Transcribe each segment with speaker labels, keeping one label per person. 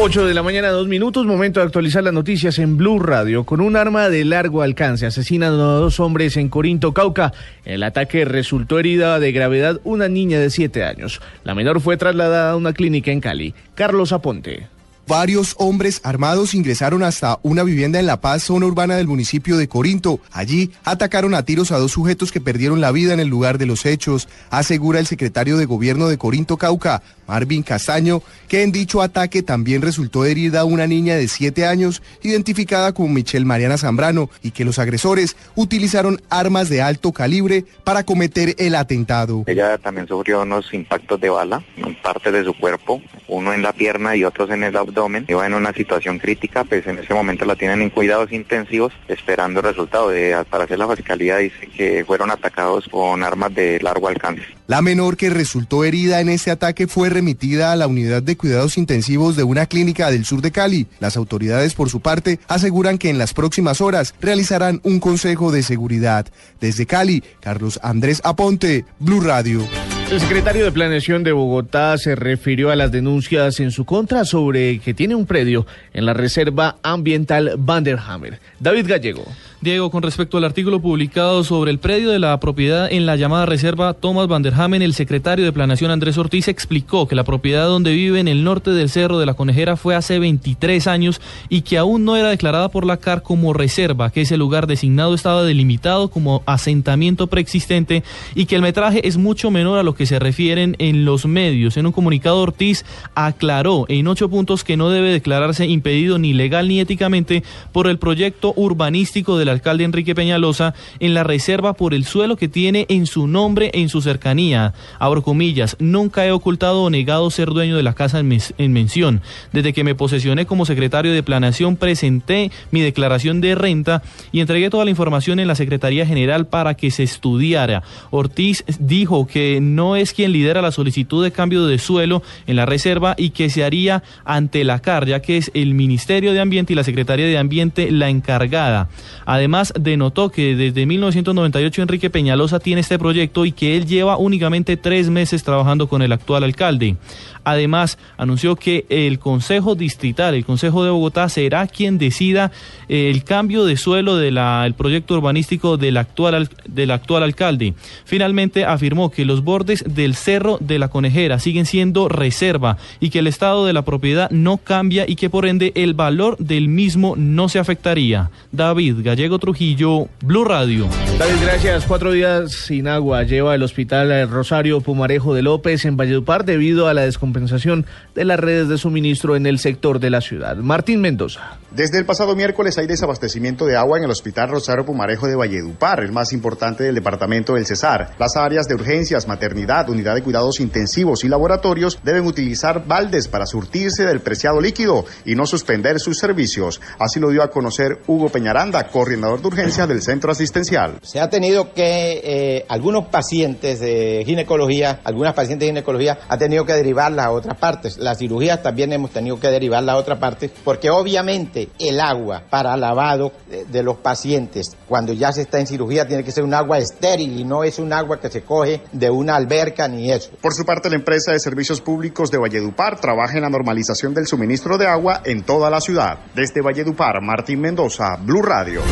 Speaker 1: 8 de la mañana, dos minutos, momento de actualizar las noticias en Blue Radio. Con un arma de largo alcance asesinan a dos hombres en Corinto, Cauca. El ataque resultó herida de gravedad una niña de 7 años. La menor fue trasladada a una clínica en Cali. Carlos Aponte.
Speaker 2: Varios hombres armados ingresaron hasta una vivienda en La Paz, zona urbana del municipio de Corinto. Allí atacaron a tiros a dos sujetos que perdieron la vida en el lugar de los hechos, asegura el secretario de gobierno de Corinto, Cauca, Marvin Castaño, que en dicho ataque también resultó herida una niña de 7 años, identificada como Michelle Mariana Zambrano, y que los agresores utilizaron armas de alto calibre para cometer el atentado.
Speaker 3: Ella también sufrió unos impactos de bala en parte de su cuerpo, uno en la pierna y otros en el abdomen Iba en una situación crítica, pues en ese momento la tienen en cuidados intensivos esperando el resultado. De, para hacer la fiscalía dice que fueron atacados con armas de largo alcance.
Speaker 2: La menor que resultó herida en este ataque fue remitida a la unidad de cuidados intensivos de una clínica del sur de Cali. Las autoridades, por su parte, aseguran que en las próximas horas realizarán un consejo de seguridad. Desde Cali, Carlos Andrés Aponte, Blue Radio.
Speaker 1: El secretario de Planeación de Bogotá se refirió a las denuncias en su contra sobre que tiene un predio en la Reserva Ambiental Vanderhammer. David Gallego.
Speaker 4: Diego, con respecto al artículo publicado sobre el predio de la propiedad en la llamada reserva Thomas Vanderhamen, el secretario de Planación Andrés Ortiz explicó que la propiedad donde vive en el norte del Cerro de la Conejera fue hace 23 años y que aún no era declarada por la CAR como reserva, que ese lugar designado estaba delimitado como asentamiento preexistente y que el metraje es mucho menor a lo que se refieren en los medios. En un comunicado Ortiz aclaró en ocho puntos que no debe declararse impedido ni legal ni éticamente por el proyecto urbanístico de alcalde Enrique Peñalosa en la reserva por el suelo que tiene en su nombre en su cercanía. Abro comillas, nunca he ocultado o negado ser dueño de la casa en, en mención. Desde que me posesioné como secretario de Planación presenté mi declaración de renta y entregué toda la información en la Secretaría General para que se estudiara. Ortiz dijo que no es quien lidera la solicitud de cambio de suelo en la reserva y que se haría ante la CAR, ya que es el Ministerio de Ambiente y la Secretaría de Ambiente la encargada. Además, denotó que desde 1998 Enrique Peñalosa tiene este proyecto y que él lleva únicamente tres meses trabajando con el actual alcalde. Además, anunció que el Consejo Distrital, el Consejo de Bogotá, será quien decida el cambio de suelo del proyecto urbanístico del actual, del actual alcalde. Finalmente, afirmó que los bordes del Cerro de la Conejera siguen siendo reserva y que el estado de la propiedad no cambia y que por ende el valor del mismo no se afectaría. David Gallego Trujillo, Blue Radio.
Speaker 1: David, gracias. Cuatro días sin agua lleva el hospital Rosario Pumarejo de López en Valledupar debido a la descompensación de las redes de suministro en el sector de la ciudad. Martín Mendoza.
Speaker 5: Desde el pasado miércoles hay desabastecimiento de agua en el Hospital Rosario Pumarejo de Valledupar, el más importante del departamento del Cesar. Las áreas de urgencias, maternidad, unidad de cuidados intensivos y laboratorios deben utilizar baldes para surtirse del preciado líquido y no suspender sus servicios. Así lo dio a conocer Hugo Peñaranda, coordinador de urgencias del centro asistencial.
Speaker 6: Se ha tenido que eh, algunos pacientes de ginecología, algunas pacientes de ginecología, ha tenido que derivar a otras partes. Las cirugías también hemos tenido que derivarlas a otras partes porque obviamente el agua para lavado de, los pacientes cuando ya se está en cirugía tiene que ser un agua estéril y no es un agua que se coge de una alberca ni eso.
Speaker 5: Por su parte, la empresa de servicios públicos de Valledupar trabaja en la normalización del suministro de agua en toda la ciudad. Desde Valledupar, Martín Mendoza, Blue Radio.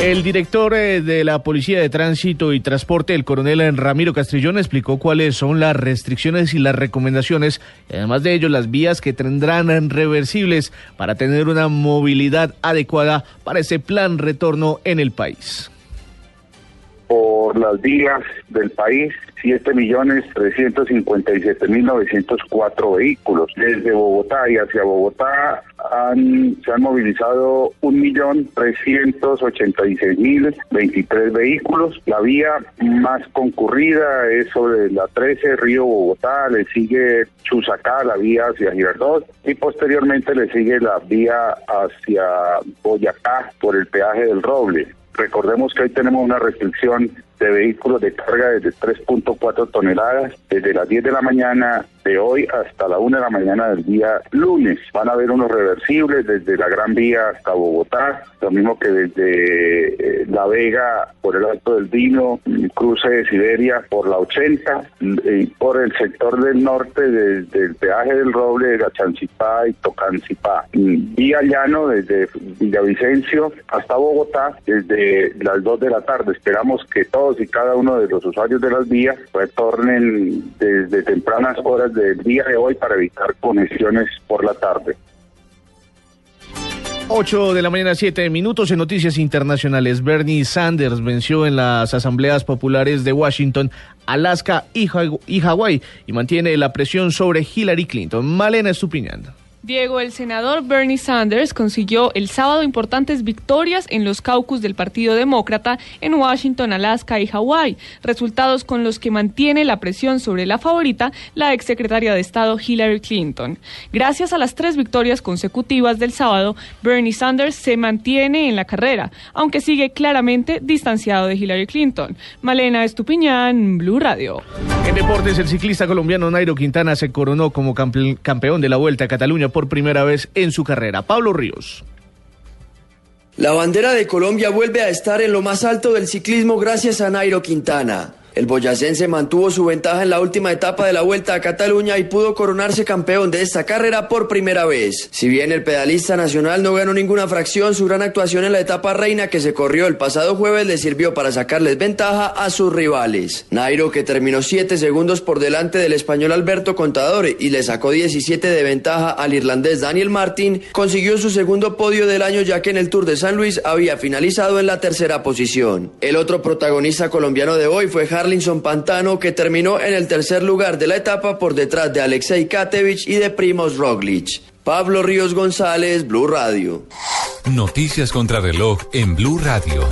Speaker 1: El director eh, de la Policía de Tránsito y Transporte, el coronel Ramiro Castrillón, explicó cuáles son las restricciones y las recomendaciones, además de ello las vías que tendrán reversibles para tener una movilidad adecuada para ese plan retorno en el país.
Speaker 7: Por las vías del país, 7.357.904 vehículos. Desde Bogotá y hacia Bogotá han, se han movilizado 1.386.023 vehículos. La vía más concurrida es sobre la 13 Río Bogotá, le sigue Chusacá, la vía hacia Girardot y posteriormente le sigue la vía hacia Boyacá por el peaje del Roble. Recordemos que hoy tenemos una restricción de vehículos de carga desde 3.4 toneladas desde las 10 de la mañana de hoy hasta la 1 de la mañana del día lunes. Van a haber unos reversibles desde la Gran Vía hasta Bogotá, lo mismo que desde eh, La Vega por el Alto del Dino, cruce de Siberia por la 80 y por el sector del norte desde el peaje del Roble, Gachancipá y Tocancipá. Vía llano desde Villavicencio hasta Bogotá desde las 2 de la tarde. Esperamos que todos y cada uno de los usuarios de las vías retornen desde tempranas horas del día de hoy para evitar conexiones por la tarde.
Speaker 1: 8 de la mañana, 7 minutos en noticias internacionales. Bernie Sanders venció en las asambleas populares de Washington, Alaska y, Hawái y mantiene la presión sobre Hillary Clinton. Malena Estupiñán.
Speaker 8: Diego, el senador Bernie Sanders consiguió el sábado importantes victorias en los caucus del Partido Demócrata en Washington, Alaska y Hawái, resultados con los que mantiene la presión sobre la favorita, la exsecretaria de Estado Hillary Clinton. Gracias a las tres victorias consecutivas del sábado, Bernie Sanders se mantiene en la carrera, aunque sigue claramente distanciado de Hillary Clinton. Malena Estupiñán, Blue Radio.
Speaker 1: En deportes, el ciclista colombiano Nairo Quintana se coronó como campeón de la Vuelta a Cataluña por primera vez en su carrera. Pablo Ríos.
Speaker 9: La bandera de Colombia vuelve a estar en lo más alto del ciclismo gracias a Nairo Quintana. El boyacense mantuvo su ventaja en la última etapa de la Vuelta a Cataluña y pudo coronarse campeón de esta carrera por primera vez. Si bien el pedalista nacional no ganó ninguna fracción, su gran actuación en la etapa reina que se corrió el pasado jueves le sirvió para sacarles ventaja a sus rivales. Nairo, que terminó 7 segundos por delante del español Alberto Contador y le sacó 17 de ventaja al irlandés Daniel Martin, consiguió su segundo podio del año ya que en el Tour de San Luis había finalizado en la tercera posición. El otro protagonista colombiano de hoy fue Harlinson Pantano, que terminó en el tercer lugar de la etapa por detrás de Alexei Katevich y de Primos Roglic. Pablo Ríos González, Blue Radio.
Speaker 10: Noticias contra reloj en Blue Radio.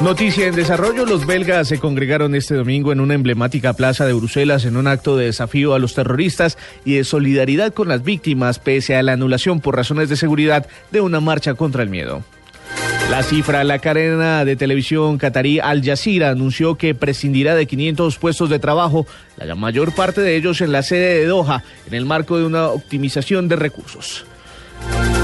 Speaker 1: Noticia en desarrollo, los belgas se congregaron este domingo en una emblemática plaza de Bruselas en un acto de desafío a los terroristas y de solidaridad con las víctimas pese a la anulación por razones de seguridad de una marcha contra el miedo. La cifra, la cadena de televisión catarí Al Jazeera anunció que prescindirá de 500 puestos de trabajo, la mayor parte de ellos en la sede de Doha, en el marco de una optimización de recursos.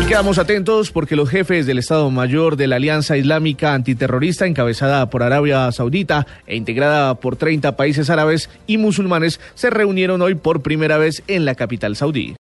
Speaker 1: Y quedamos atentos porque los jefes del Estado Mayor de la Alianza Islámica Antiterrorista, encabezada por Arabia Saudita e integrada por 30 países árabes y musulmanes, se reunieron hoy por primera vez en la capital saudí.